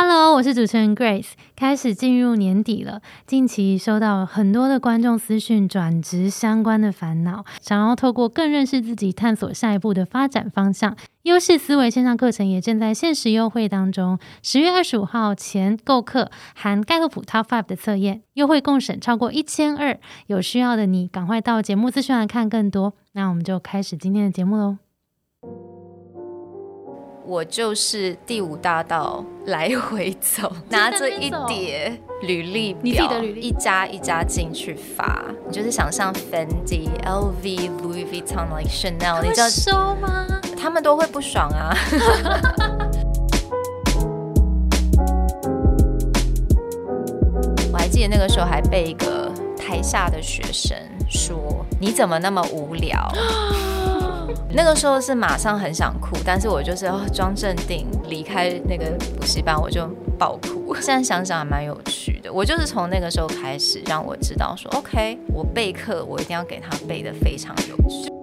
Hello，我是主持人 Grace。开始进入年底了，近期收到很多的观众私讯转职相关的烦恼，想要透过更认识自己，探索下一步的发展方向。优势思维线上课程也正在限时优惠当中，十月二十五号前购课含盖洛普 Top Five 的测验，优惠共省超过一千二。有需要的你，赶快到节目资讯来看更多。那我们就开始今天的节目喽。我就是第五大道来回走，拿着一叠履历表，一家一家进去发。你就是想象 Fendi、LV、Louis Vuitton、like Chanel，你知道收吗？他们都会不爽啊。我还记得那个时候还被一个台下的学生说：“你怎么那么无聊？” 那个时候是马上很想哭，但是我就是要装镇定，离开那个补习班，我就爆哭。现在想想还蛮有趣的，我就是从那个时候开始，让我知道说，OK，我备课，我一定要给他备的非常有趣。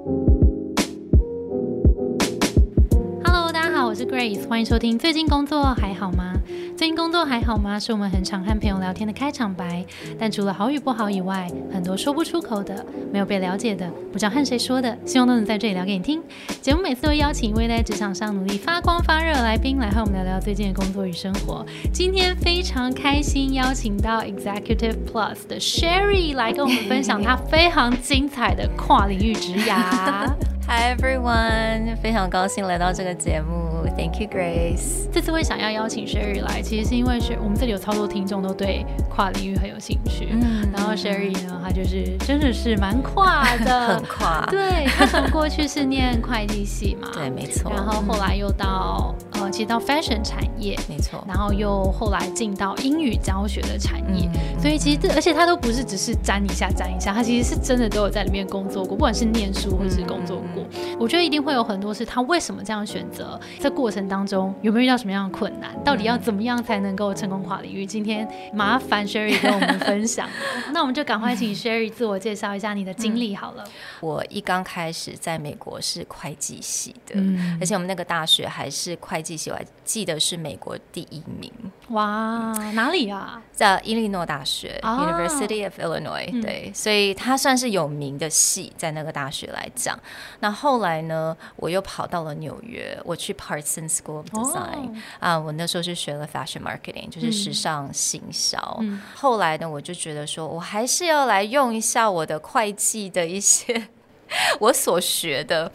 Grace，欢迎收听。最近工作还好吗？最近工作还好吗？是我们很常和朋友聊天的开场白。但除了好与不好以外，很多说不出口的、没有被了解的、不知道和谁说的，希望都能在这里聊给你听。节目每次会邀请一位在职场上努力发光发热的来宾，来和我们聊聊最近的工作与生活。今天非常开心邀请到 Executive Plus 的 Sherry 来跟我们分享她非常精彩的跨领域职涯。Hi everyone，非常高兴来到这个节目，Thank you Grace。这次会想要邀请 Sherry 来，其实是因为是我们这里有超多听众都对跨领域很有兴趣。嗯，然后 Sherry 呢，她就是真的是蛮跨的，很跨。对，她从过去是念会计系嘛，对，没错。然后后来又到呃，其实到 fashion 产业，没错。然后又后来进到英语教学的产业，所以其实这而且他都不是只是沾一下沾一下，他其实是真的都有在里面工作过，不管是念书或是工作过。我觉得一定会有很多是他为什么这样选择，在过程当中有没有遇到什么样的困难？到底要怎么样才能够成功跨领域？今天麻烦 Sherry 跟我们分享。那我们就赶快请 Sherry 自我介绍一下你的经历好了。我一刚开始在美国是会计系的，而且我们那个大学还是会计系，我还记得是美国第一名。哇，哪里啊？在伊利诺大学 University of Illinois。对，所以它算是有名的系，在那个大学来讲。那后来呢，我又跑到了纽约，我去 Parsons School of Design 啊，我那时候是学了 Fashion Marketing，就是时尚行销。后来呢，我就觉得说我还是要来用一下我的会计的一些 我所学的。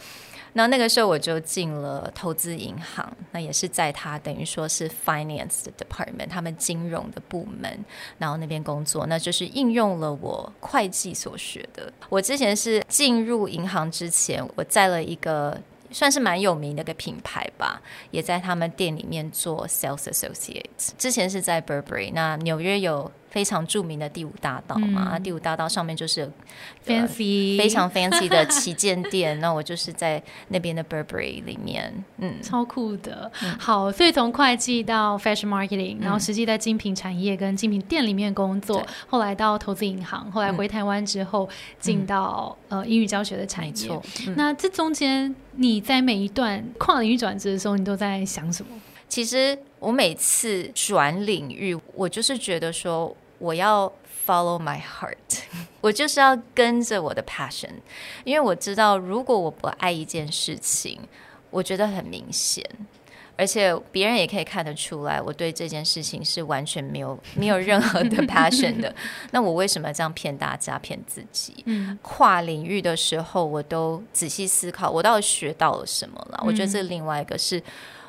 那那个时候我就进了投资银行，那也是在他等于说是 finance department，他们金融的部门，然后那边工作，那就是应用了我会计所学的。我之前是进入银行之前，我在了一个算是蛮有名的一个品牌吧，也在他们店里面做 sales associate。之前是在 Burberry，那纽约有。非常著名的第五大道嘛，第五大道上面就是 fancy 非常 fancy 的旗舰店。那我就是在那边的 Burberry 里面，嗯，超酷的。好，所以从会计到 fashion marketing，然后实际在精品产业跟精品店里面工作，后来到投资银行，后来回台湾之后进到呃英语教学的产业。那这中间你在每一段跨领域转职的时候，你都在想什么？其实我每次转领域，我就是觉得说，我要 follow my heart，我就是要跟着我的 passion，因为我知道，如果我不爱一件事情，我觉得很明显，而且别人也可以看得出来，我对这件事情是完全没有 没有任何的 passion 的。那我为什么这样骗大家、骗自己？跨领域的时候，我都仔细思考，我到底学到了什么了？我觉得这另外一个是。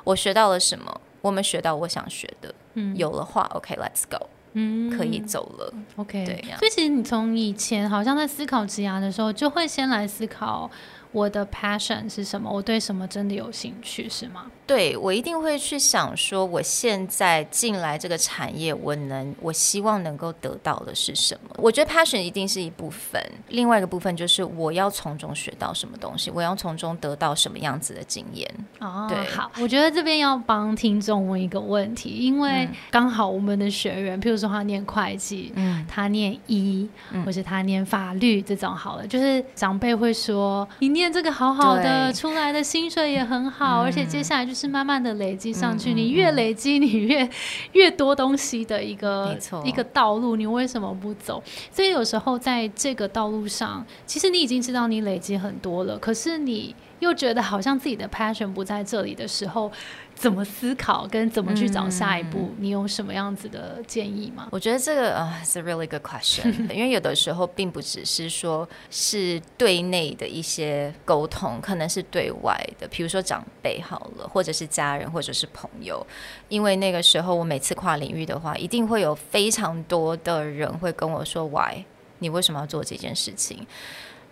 我学到了什么？我们学到我想学的，嗯，有了话，OK，Let's go，嗯，可以走了，OK，对。所以其实你从以前好像在思考职涯的时候，就会先来思考。我的 passion 是什么？我对什么真的有兴趣，是吗？对，我一定会去想说，我现在进来这个产业，我能，我希望能够得到的是什么？我觉得 passion 一定是一部分，另外一个部分就是我要从中学到什么东西，我要从中得到什么样子的经验。哦，对，好，我觉得这边要帮听众问一个问题，因为刚好我们的学员，譬如说他念会计，嗯，他念医，或是他念法律这种，好了，就是长辈会说你念。念这个好好的，出来的薪水也很好，而且接下来就是慢慢的累积上去，你越累积你越越多东西的一个一个道路，你为什么不走？所以有时候在这个道路上，其实你已经知道你累积很多了，可是你。又觉得好像自己的 passion 不在这里的时候，怎么思考跟怎么去找下一步？你有什么样子的建议吗？我觉得这个啊是 really good question，因为有的时候并不只是说是对内的一些沟通，可能是对外的，比如说长辈好了，或者是家人，或者是朋友。因为那个时候我每次跨领域的话，一定会有非常多的人会跟我说 why，你为什么要做这件事情？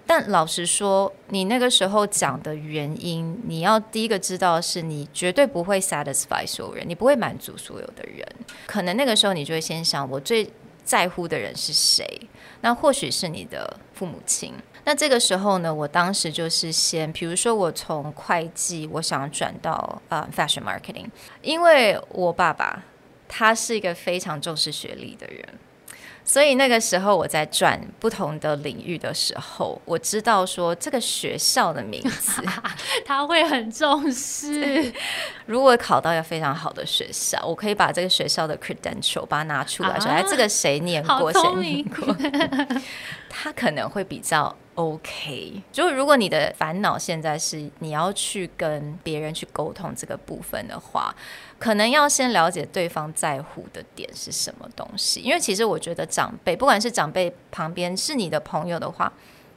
但老实说，你那个时候讲的原因，你要第一个知道是你绝对不会 satisfy 所有人，你不会满足所有的人。可能那个时候你就会先想，我最在乎的人是谁？那或许是你的父母亲。那这个时候呢，我当时就是先，比如说我从会计，我想转到呃 fashion marketing，因为我爸爸他是一个非常重视学历的人。所以那个时候我在转不同的领域的时候，我知道说这个学校的名字 他会很重视。如果考到一个非常好的学校，我可以把这个学校的 credential 把它拿出来，说哎，这个谁念过，谁念过，他可能会比较。OK，就是如果你的烦恼现在是你要去跟别人去沟通这个部分的话，可能要先了解对方在乎的点是什么东西。因为其实我觉得长辈，不管是长辈旁边是你的朋友的话，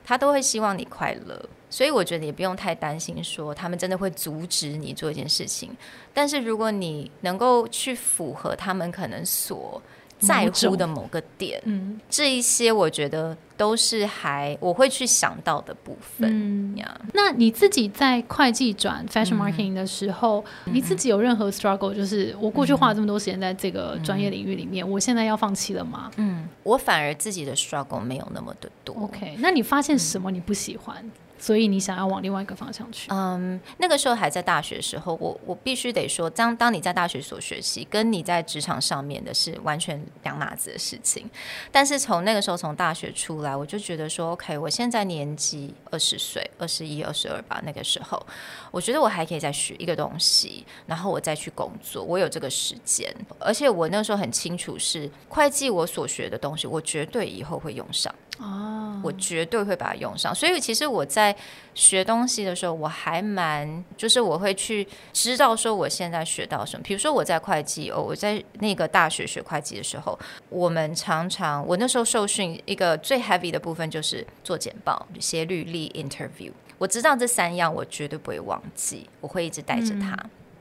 他都会希望你快乐，所以我觉得也不用太担心说他们真的会阻止你做一件事情。但是如果你能够去符合他们可能所在乎的某个点，嗯，这一些我觉得都是还我会去想到的部分呀。那你自己在会计转 fashion marketing 的时候，你自己有任何 struggle？就是我过去花了这么多时间在这个专业领域里面，我现在要放弃了吗？嗯，我反而自己的 struggle 没有那么的多。OK，那你发现什么你不喜欢？所以你想要往另外一个方向去？嗯，那个时候还在大学的时候，我我必须得说，当当你在大学所学习，跟你在职场上面的是完全两码子的事情。但是从那个时候从大学出来，我就觉得说，OK，我现在年纪二十岁，二十一、二十二吧，那个时候，我觉得我还可以再学一个东西，然后我再去工作，我有这个时间，而且我那时候很清楚是会计我所学的东西，我绝对以后会用上。哦，我绝对会把它用上。所以其实我在学东西的时候，我还蛮就是我会去知道说我现在学到什么。比如说我在会计哦，我在那个大学学会计的时候，我们常常我那时候受训一个最 heavy 的部分就是做简报、写履历、interview。我知道这三样我绝对不会忘记，我会一直带着它。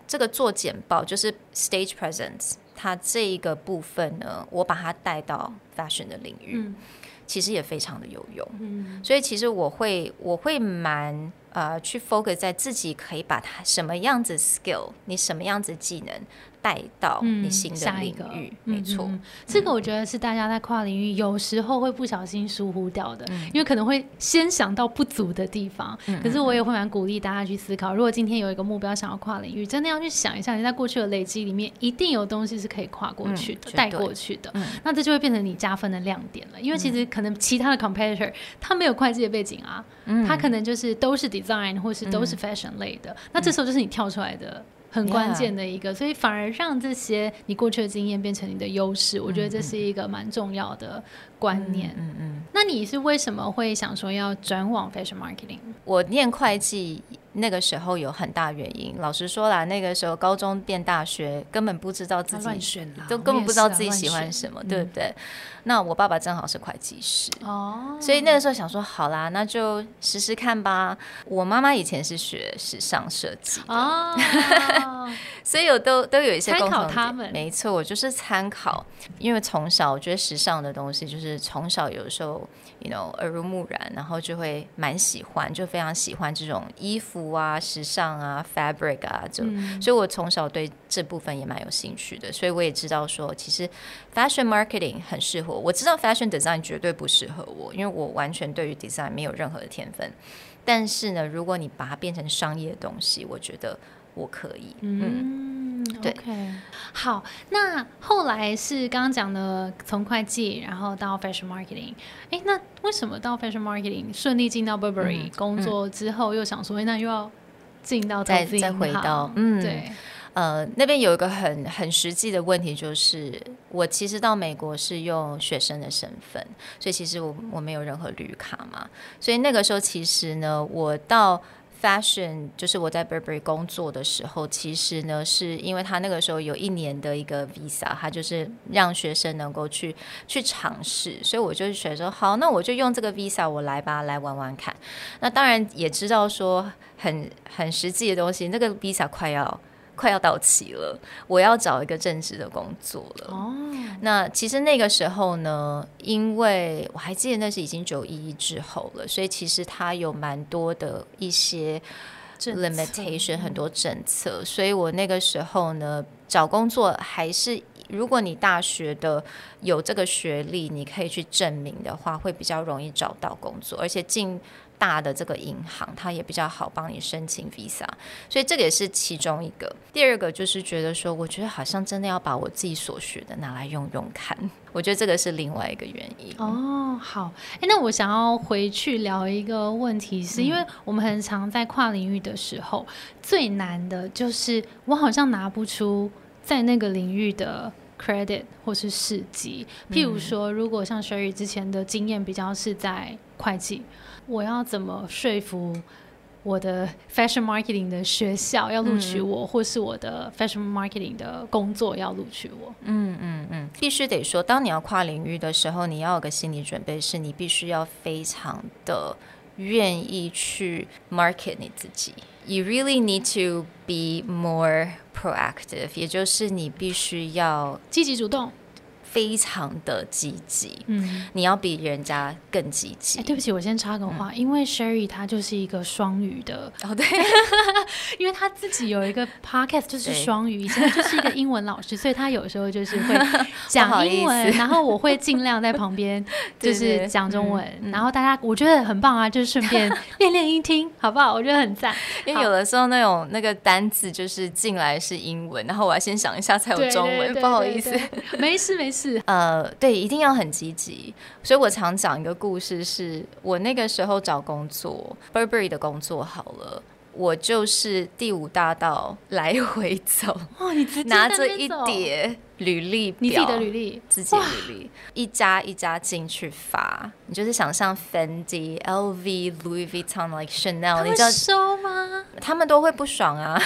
这个做简报就是 stage presence，它这一个部分呢，我把它带到 fashion 的领域。其实也非常的有用，嗯，所以其实我会我会蛮呃去 focus 在自己可以把它什么样子 skill，你什么样子技能。带到你新的领域，没错，这个我觉得是大家在跨领域有时候会不小心疏忽掉的，因为可能会先想到不足的地方。可是我也会蛮鼓励大家去思考，如果今天有一个目标想要跨领域，真的要去想一下，你在过去的累积里面，一定有东西是可以跨过去的、带过去的。那这就会变成你加分的亮点了。因为其实可能其他的 competitor 他没有会计的背景啊，他可能就是都是 design 或是都是 fashion 类的。那这时候就是你跳出来的。很关键的一个，所以反而让这些你过去的经验变成你的优势，我觉得这是一个蛮重要的观念。嗯嗯，那你是为什么会想说要转往 fashion marketing？我念会计。那个时候有很大原因，老实说啦，那个时候高中变大学，根本不知道自己选啦都根本不知道自己喜欢什么，对不对？那我爸爸正好是会计师哦，所以那个时候想说，好啦，那就试试看吧。我妈妈以前是学时尚设计哦，所以我都都有一些参考他们，没错，我就是参考，因为从小我觉得时尚的东西，就是从小有时候。you know 耳濡目染，然后就会蛮喜欢，就非常喜欢这种衣服啊、时尚啊、fabric 啊，就所以，我从小对这部分也蛮有兴趣的。所以我也知道说，其实 fashion marketing 很适合我。我知道 fashion design 绝对不适合我，因为我完全对于 design 没有任何的天分。但是呢，如果你把它变成商业的东西，我觉得我可以。嗯。对，好，那后来是刚刚讲的从会计，然后到 fashion marketing。哎，那为什么到 fashion marketing 顺利进到 Burberry 工作之后，又想说，那又要进到再再回到嗯。对。呃，那边有一个很很实际的问题，就是我其实到美国是用学生的身份，所以其实我我没有任何绿卡嘛，所以那个时候其实呢，我到 fashion 就是我在 Burberry 工作的时候，其实呢是因为他那个时候有一年的一个 visa，他就是让学生能够去去尝试，所以我就选说好，那我就用这个 visa 我来吧，来玩玩看。那当然也知道说很很实际的东西，那个 visa 快要。快要到期了，我要找一个正职的工作了。哦，那其实那个时候呢，因为我还记得那是已经九一一之后了，所以其实它有蛮多的一些 limitation，很多政策。所以我那个时候呢，找工作还是如果你大学的有这个学历，你可以去证明的话，会比较容易找到工作，而且进。大的这个银行，它也比较好帮你申请 visa，所以这个也是其中一个。第二个就是觉得说，我觉得好像真的要把我自己所学的拿来用用看，我觉得这个是另外一个原因。哦，好，哎，那我想要回去聊一个问题，是因为我们很常在跨领域的时候，最难的就是我好像拿不出在那个领域的 credit 或是事迹。譬如说，如果像 Sherry 之前的经验比较是在会计。我要怎么说服我的 fashion marketing 的学校要录取我，或是我的 fashion marketing 的工作要录取我？嗯嗯嗯，必须得说，当你要跨领域的时候，你要有个心理准备，是你必须要非常的愿意去 market 你自己。You really need to be more proactive，也就是你必须要积极主动。非常的积极，嗯，你要比人家更积极。哎，对不起，我先插个话，因为 Sherry 她就是一个双语的，哦对，因为她自己有一个 podcast 就是双语，以前就是一个英文老师，所以她有时候就是会讲英文，然后我会尽量在旁边 就是讲中文，然后大家我觉得很棒啊，就是顺便练练音听，好不好？我觉得很赞，因为有的时候那种那个单字就是进来是英文，然后我要先想一下才有中文，不好意思，没事没事。是呃，对，一定要很积极。所以我常讲一个故事，是我那个时候找工作，Burberry 的工作好了，我就是第五大道来回走，哦，你拿着一叠履历表，你自己的履历，自己履历，一家一家进去发。你就是想象 Fendi、LV、Louis Vuitton、like Chanel，你知道收吗？他们都会不爽啊，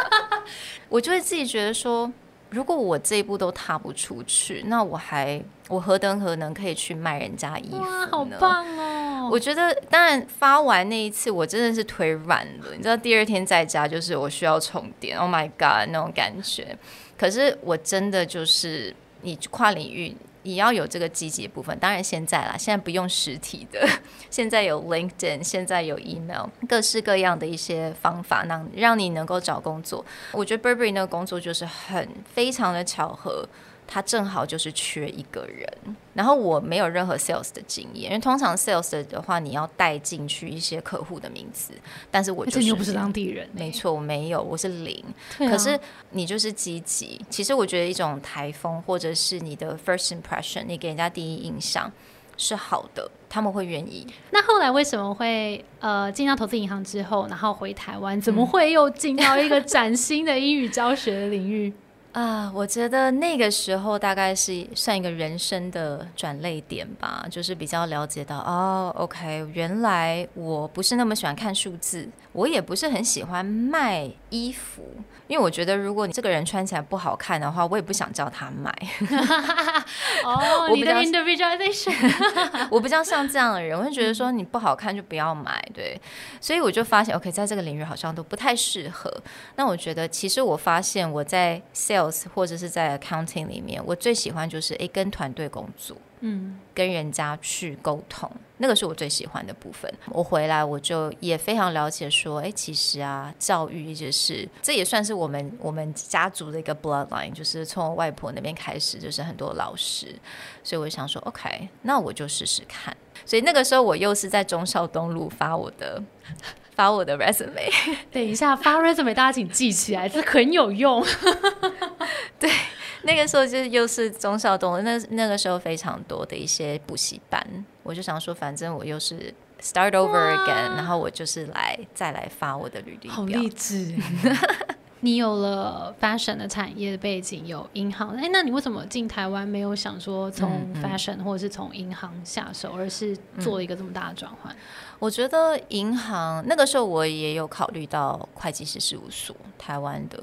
我就会自己觉得说。如果我这一步都踏不出去，那我还我何等何能可以去卖人家衣服呢？好棒哦！我觉得，当然发完那一次，我真的是腿软了。你知道，第二天在家就是我需要充电，Oh my God，那种感觉。可是我真的就是你跨领域。也要有这个积极部分，当然现在啦，现在不用实体的，现在有 LinkedIn，现在有 email，各式各样的一些方法，让让你能够找工作。我觉得 Burberry 那个工作就是很非常的巧合。他正好就是缺一个人，然后我没有任何 sales 的经验，因为通常 sales 的话，你要带进去一些客户的名字，但是我就是又不是当地人，没错，我没有，我是零。可是你就是积极，其实我觉得一种台风或者是你的 first impression，你给人家第一印象是好的，他们会愿意。那后来为什么会呃进到投资银行之后，然后回台湾，怎么会又进到一个崭新的英语教学的领域？啊，我觉得那个时候大概是算一个人生的转泪点吧，就是比较了解到哦，OK，原来我不是那么喜欢看数字，我也不是很喜欢卖衣服，因为我觉得如果你这个人穿起来不好看的话，我也不想叫他买。哦，你的 individualization，我比较像这样的人，我会觉得说你不好看就不要买，对，所以我就发现 OK，在这个领域好像都不太适合。那我觉得其实我发现我在 sales。或者是在 accounting 里面，我最喜欢就是诶跟团队工作，嗯，跟人家去沟通，那个是我最喜欢的部分。我回来我就也非常了解说，哎，其实啊，教育一直是这也算是我们我们家族的一个 bloodline，就是从外婆那边开始，就是很多老师，所以我想说，OK，那我就试试看。所以那个时候我又是在中孝东路发我的。发我的 resume。等一下发 resume，大家请记起来，这很有用。对，那个时候就是又是中校东，那那个时候非常多的一些补习班，我就想说，反正我又是 start over again，然后我就是来再来发我的履历好励志。你有了 fashion 的产业的背景，有银行，哎，那你为什么进台湾没有想说从 fashion 或者是从银行下手，而是做一个这么大的转换？我觉得银行那个时候我也有考虑到会计师事务所，台湾的。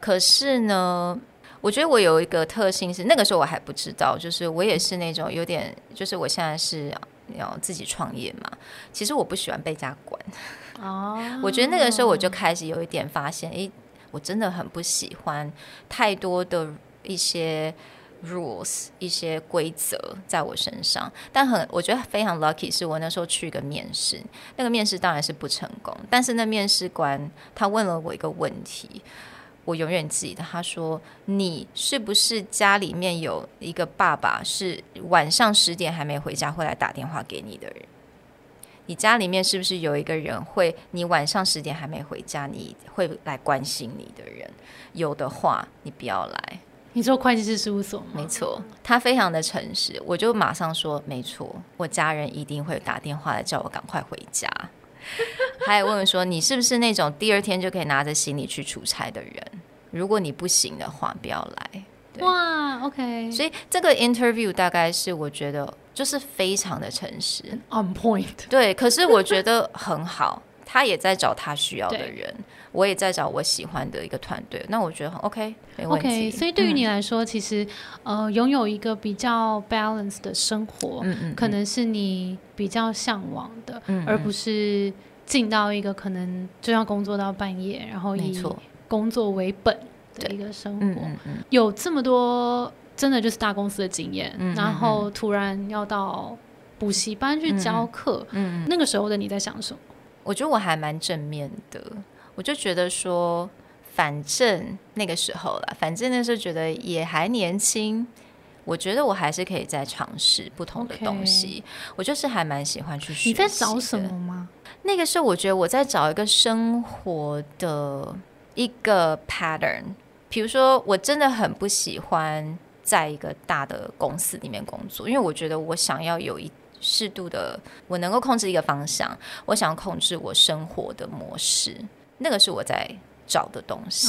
可是呢，我觉得我有一个特性是，那个时候我还不知道，就是我也是那种有点，就是我现在是要自己创业嘛。其实我不喜欢被家管。哦，我觉得那个时候我就开始有一点发现，哎，我真的很不喜欢太多的一些。rules 一些规则在我身上，但很我觉得非常 lucky，是我那时候去一个面试，那个面试当然是不成功，但是那面试官他问了我一个问题，我永远记得，他说：“你是不是家里面有一个爸爸是晚上十点还没回家会来打电话给你的人？你家里面是不是有一个人会你晚上十点还没回家你会来关心你的人？有的话，你不要来。”你做会计师事务所吗？没错，他非常的诚实，我就马上说没错，我家人一定会打电话来叫我赶快回家。还有问问说你是不是那种第二天就可以拿着行李去出差的人？如果你不行的话，不要来。哇，OK。所以这个 interview 大概是我觉得就是非常的诚实，on point。对，可是我觉得很好，他也在找他需要的人。我也在找我喜欢的一个团队，那我觉得很 OK，没问题。所以对于你来说，其实呃，拥有一个比较 balance 的生活，嗯嗯，可能是你比较向往的，而不是进到一个可能就要工作到半夜，然后以工作为本的一个生活。有这么多真的就是大公司的经验，然后突然要到补习班去教课，嗯，那个时候的你在想什么？我觉得我还蛮正面的。我就觉得说，反正那个时候了，反正那时候觉得也还年轻，我觉得我还是可以再尝试不同的东西。我就是还蛮喜欢去学。你在找什么吗？那个时候我觉得我在找一个生活的一个 pattern。比如说，我真的很不喜欢在一个大的公司里面工作，因为我觉得我想要有一适度的，我能够控制一个方向，我想要控制我生活的模式。那个是我在找的东西，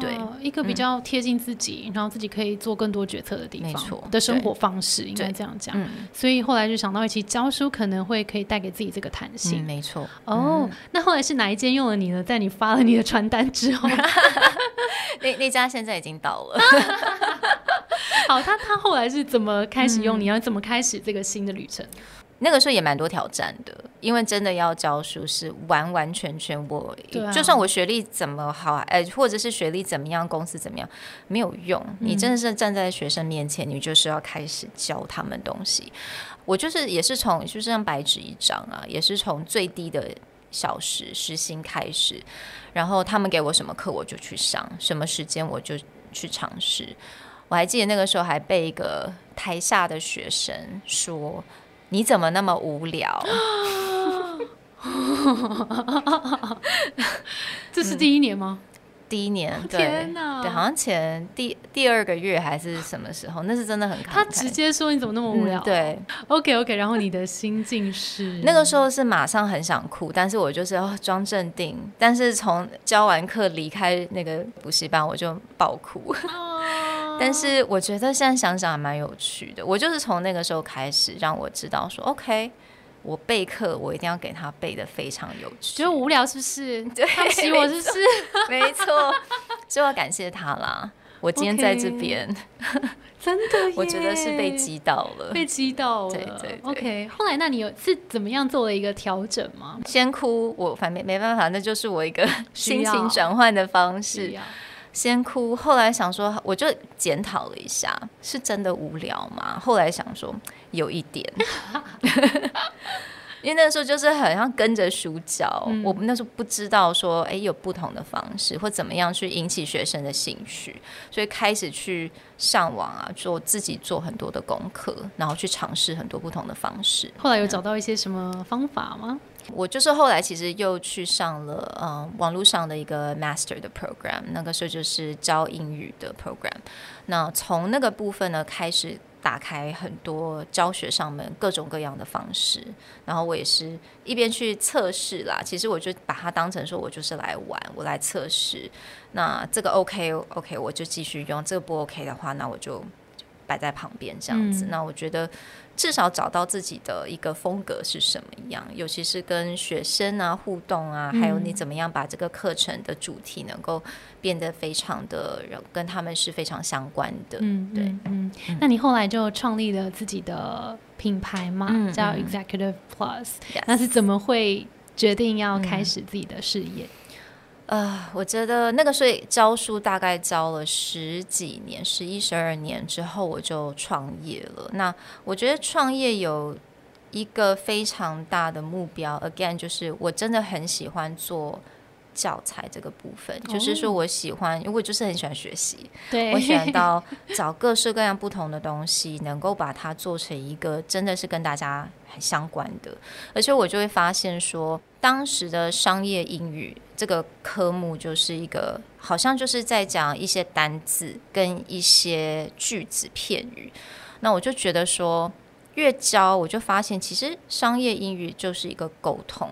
对，一个比较贴近自己，然后自己可以做更多决策的地方，的生活方式，应该这样讲。所以后来就想到一起教书，可能会可以带给自己这个弹性。没错。哦，那后来是哪一间用了你呢？在你发了你的传单之后，那那家现在已经倒了。好，他他后来是怎么开始用？你要怎么开始这个新的旅程？那个时候也蛮多挑战的，因为真的要教书是完完全全我，就算我学历怎么好，哎，或者是学历怎么样，公司怎么样，没有用。你真的是站在学生面前，你就是要开始教他们东西。我就是也是从就是像白纸一张啊，也是从最低的小时时薪开始，然后他们给我什么课我就去上，什么时间我就去尝试。我还记得那个时候还被一个台下的学生说。你怎么那么无聊？这是第一年吗？第一年，天哪！对，好像前第第二个月还是什么时候？那是真的很他直接说你怎么那么无聊？对，OK OK。然后你的心境是那个时候是马上很想哭，但是我就是要装镇定。但是从教完课离开那个补习班，我就爆哭。但是我觉得现在想想还蛮有趣的。我就是从那个时候开始，让我知道说，OK，我备课我一定要给他备的非常有趣。觉得无聊是不是？对，我是不是？没错，所以要感谢他啦。我今天在这边，真的，我觉得是被击到了，被击到了。对对，OK。后来那你有是怎么样做了一个调整吗？先哭，我反正没办法，那就是我一个 心情转换的方式。先哭，后来想说，我就检讨了一下，是真的无聊吗？后来想说，有一点，因为那个时候就是好像跟着书教，我们那时候不知道说，哎，有不同的方式或怎么样去引起学生的兴趣，所以开始去上网啊，做自己做很多的功课，然后去尝试很多不同的方式。后来有找到一些什么方法吗？我就是后来其实又去上了嗯网络上的一个 master 的 program，那个时候就是教英语的 program。那从那个部分呢开始。打开很多教学上面各种各样的方式，然后我也是一边去测试啦。其实我就把它当成说我就是来玩，我来测试。那这个 OK OK，我就继续用；这个不 OK 的话，那我就摆在旁边这样子。那我觉得。至少找到自己的一个风格是什么样，尤其是跟学生啊互动啊，还有你怎么样把这个课程的主题能够变得非常的跟他们是非常相关的。嗯，对，嗯，那你后来就创立了自己的品牌嘛，叫 Executive Plus，那是怎么会决定要开始自己的事业？呃，我觉得那个时候教书大概教了十几年，十一十二年之后，我就创业了。那我觉得创业有一个非常大的目标，again，就是我真的很喜欢做。教材这个部分，就是说我喜欢，因为我就是很喜欢学习，对。我喜欢到找各式各样不同的东西，能够把它做成一个真的是跟大家很相关的，而且我就会发现说，当时的商业英语这个科目就是一个，好像就是在讲一些单字跟一些句子片语，那我就觉得说，越教我就发现，其实商业英语就是一个沟通。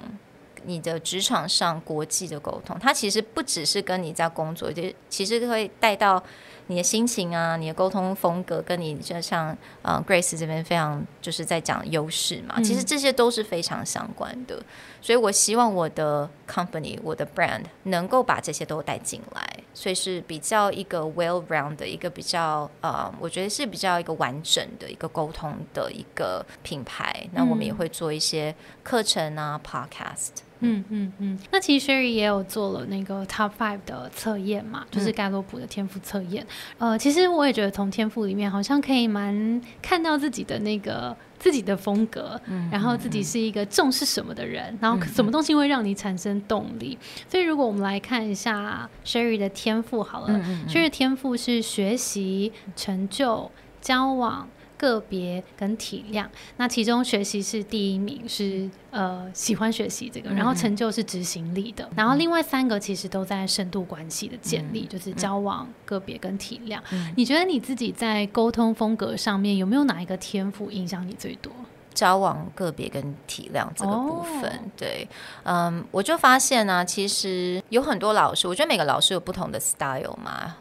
你的职场上国际的沟通，它其实不只是跟你在工作，就其实会带到你的心情啊，你的沟通风格，跟你就像呃 Grace 这边非常就是在讲优势嘛，其实这些都是非常相关的。所以我希望我的 company、我的 brand 能够把这些都带进来，所以是比较一个 well round 的一个比较呃，我觉得是比较一个完整的一个沟通的一个品牌。那我们也会做一些课程啊，podcast。嗯嗯嗯，那其实 Sherry 也有做了那个 Top Five 的测验嘛，就是盖洛普的天赋测验。呃，其实我也觉得从天赋里面好像可以蛮看到自己的那个自己的风格，然后自己是一个重视什么的人，然后什么东西会让你产生动力。所以如果我们来看一下 Sherry 的天赋好了，Sherry 天赋是学习、成就、交往。个别跟体谅，那其中学习是第一名，是呃喜欢学习这个，然后成就是执行力的，然后另外三个其实都在深度关系的建立，就是交往、个别跟体谅。你觉得你自己在沟通风格上面有没有哪一个天赋影响你最多？交往、个别跟体谅这个部分，对，嗯，我就发现呢，其实有很多老师，我觉得每个老师有不同的 style 嘛。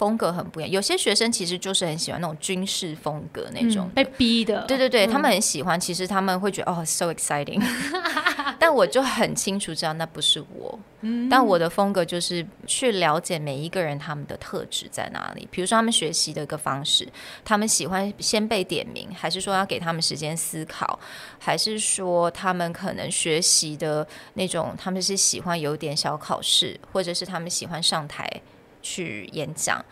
风格很不一样，有些学生其实就是很喜欢那种军事风格那种被逼的，对对对，他们很喜欢。其实他们会觉得哦，so exciting，但我就很清楚知道那不是我。但我的风格就是去了解每一个人他们的特质在哪里。比如说他们学习的一个方式，他们喜欢先被点名，还是说要给他们时间思考，还是说他们可能学习的那种，他们是喜欢有点小考试，或者是他们喜欢上台。去演讲，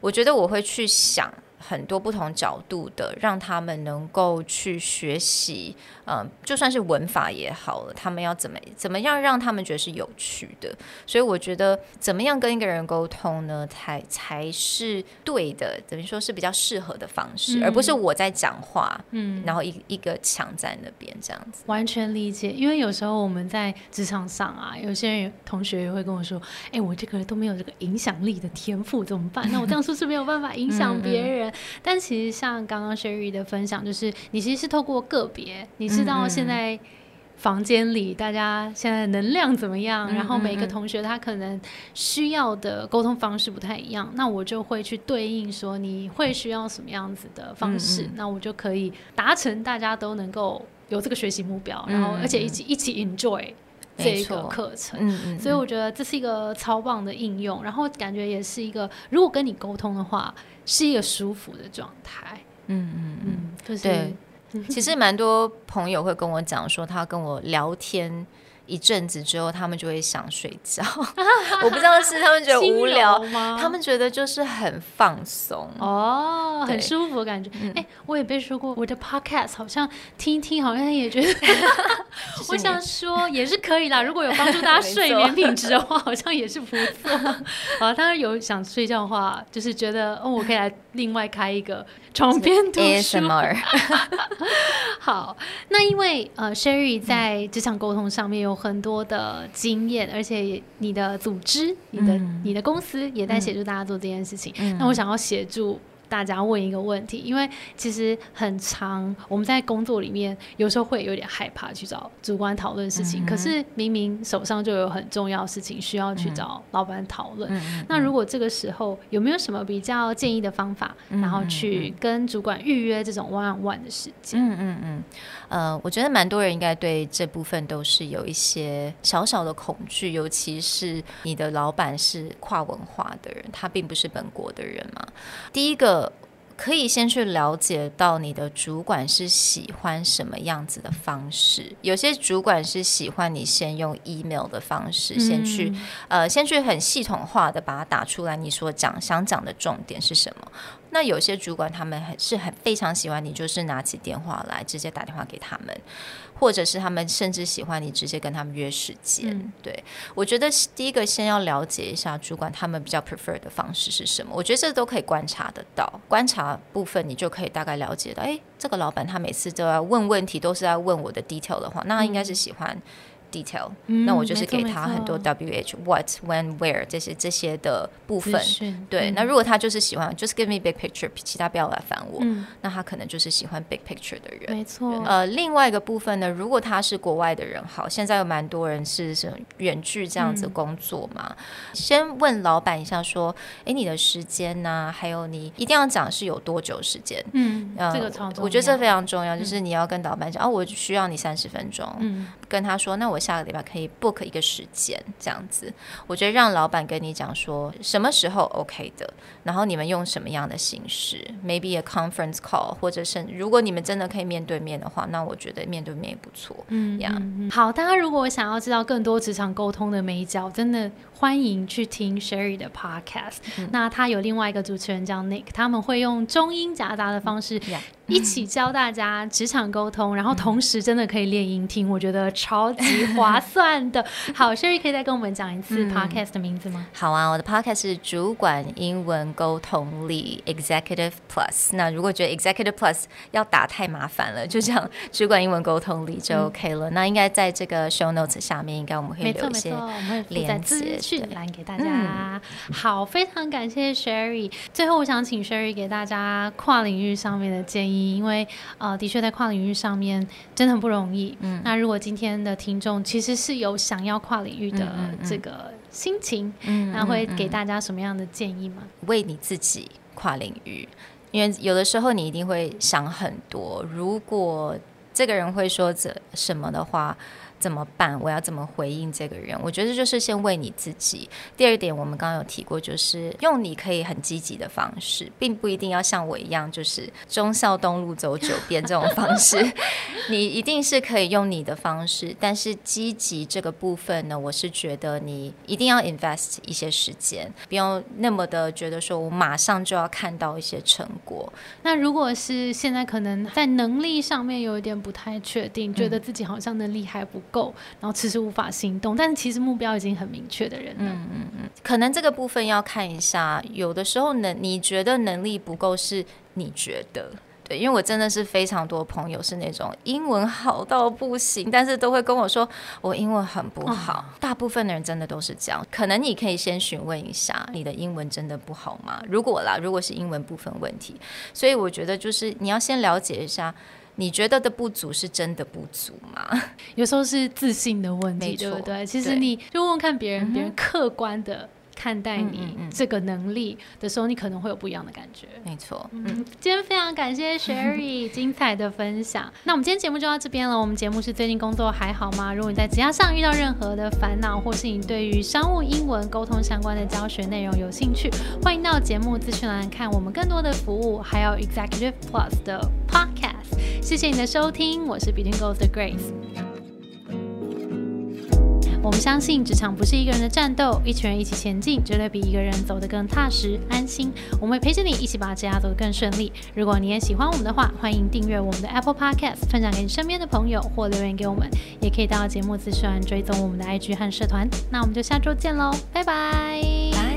我觉得我会去想。很多不同角度的，让他们能够去学习，嗯，就算是文法也好了，他们要怎么怎么样让他们觉得是有趣的。所以我觉得，怎么样跟一个人沟通呢，才才是对的，等于说是比较适合的方式，而不是我在讲话，嗯，然后一一个墙在那边这样子。完全理解，因为有时候我们在职场上啊，有些人同学也会跟我说，哎，我这个都没有这个影响力的天赋，怎么办？那我这样是不是没有办法影响别人？但其实像刚刚 Sherry 的分享，就是你其实是透过个别，你知道现在房间里大家现在能量怎么样，然后每个同学他可能需要的沟通方式不太一样，那我就会去对应说你会需要什么样子的方式，那我就可以达成大家都能够有这个学习目标，然后而且一起一起 enjoy。这个课程，所以我觉得这是一个超棒的应用，然后感觉也是一个，如果跟你沟通的话，是一个舒服的状态。嗯嗯嗯，对。其实蛮多朋友会跟我讲说，他跟我聊天一阵子之后，他们就会想睡觉。我不知道是他们觉得无聊 吗？他们觉得就是很放松哦，很舒服的感觉。哎，我也被说过，我的 podcast 好像听一听，好像也觉得。我想说也是可以啦，如果有帮助大家睡眠品质的话，好像也是不错。啊，当然有想睡觉的话，就是觉得哦，我可以来另外开一个床边读书。好，那因为呃，Sherry 在职场沟通上面有很多的经验，而且你的组织、你的你的公司也在协助大家做这件事情。那我想要协助。大家问一个问题，因为其实很长，我们在工作里面有时候会有点害怕去找主管讨论事情，可是明明手上就有很重要事情需要去找老板讨论。那如果这个时候有没有什么比较建议的方法，然后去跟主管预约这种 one on one 的时间？嗯嗯嗯。呃，我觉得蛮多人应该对这部分都是有一些小小的恐惧，尤其是你的老板是跨文化的人，他并不是本国的人嘛。第一个。可以先去了解到你的主管是喜欢什么样子的方式。有些主管是喜欢你先用 email 的方式，先去呃，先去很系统化的把它打出来，你所讲想讲的重点是什么。那有些主管他们很是很非常喜欢你，就是拿起电话来直接打电话给他们。或者是他们甚至喜欢你直接跟他们约时间，对我觉得第一个先要了解一下主管他们比较 prefer 的方式是什么，我觉得这都可以观察得到。观察部分你就可以大概了解到，哎，这个老板他每次都要问问题，都是在问我的 detail 的话，那他应该是喜欢。detail，那我就是给他很多 W H what when where 这些这些的部分。对，那如果他就是喜欢，就是 give me big picture，其他不要来烦我。那他可能就是喜欢 big picture 的人。没错。呃，另外一个部分呢，如果他是国外的人，好，现在有蛮多人是什么远距这样子工作嘛。先问老板一下，说，哎，你的时间呢？还有你一定要讲是有多久时间？嗯，这个超我觉得这非常重要，就是你要跟老板讲，哦，我需要你三十分钟。嗯，跟他说，那我。下个礼拜可以 book 一个时间，这样子，我觉得让老板跟你讲说什么时候 OK 的，然后你们用什么样的形式，maybe a conference call，或者是如果你们真的可以面对面的话，那我觉得面对面也不错。嗯，这样好。大家如果想要知道更多职场沟通的美角，真的欢迎去听 Sherry 的 podcast。那他有另外一个主持人叫 Nick，他们会用中英夹杂的方式。一起教大家职场沟通，然后同时真的可以练音听，我觉得超级划算的。好，Sherry 可以再跟我们讲一次 Podcast 的名字吗？好啊，我的 Podcast 是主管英文沟通力 Executive Plus。那如果觉得 Executive Plus 要打太麻烦了，就这样主管英文沟通力就 OK 了。那应该在这个 Show Notes 下面，应该我们会留一些连接讯栏给大家。好，非常感谢 Sherry。最后，我想请 Sherry 给大家跨领域上面的建议。因为呃，的确在跨领域上面真的很不容易。嗯，那如果今天的听众其实是有想要跨领域的这个心情，嗯，那会给大家什么样的建议吗？为你自己跨领域，因为有的时候你一定会想很多。如果这个人会说这什么的话。怎么办？我要怎么回应这个人？我觉得就是先为你自己。第二点，我们刚刚有提过，就是用你可以很积极的方式，并不一定要像我一样，就是忠孝东路走九遍这种方式。你一定是可以用你的方式，但是积极这个部分呢，我是觉得你一定要 invest 一些时间，不用那么的觉得说我马上就要看到一些成果。那如果是现在可能在能力上面有一点不太确定，觉得自己好像能力还不。够，然后迟迟无法行动，但是其实目标已经很明确的人了，嗯嗯嗯，可能这个部分要看一下，有的时候能你觉得能力不够，是你觉得对，因为我真的是非常多朋友是那种英文好到不行，但是都会跟我说我英文很不好，大部分的人真的都是这样。可能你可以先询问一下，你的英文真的不好吗？如果啦，如果是英文部分问题，所以我觉得就是你要先了解一下。你觉得的不足是真的不足吗？有时候是自信的问题，对不对？其实你就问问看别人，别人客观的。看待你这个能力的时候，你可能会有不一样的感觉。没错，嗯，今天非常感谢 Sherry 精彩的分享。那我们今天节目就到这边了。我们节目是最近工作还好吗？如果你在职场上遇到任何的烦恼，或是你对于商务英文沟通相关的教学内容有兴趣，欢迎到节目资讯栏看我们更多的服务，还有 Executive Plus 的谢谢你的收听，我是 Between Goals 的 Grace。我们相信职场不是一个人的战斗，一群人一起前进，绝对比一个人走得更踏实安心。我们会陪着你一起把职涯走得更顺利。如果你也喜欢我们的话，欢迎订阅我们的 Apple Podcast，分享给你身边的朋友，或留言给我们，也可以到节目资讯栏追踪我们的 IG 和社团。那我们就下周见喽，拜拜。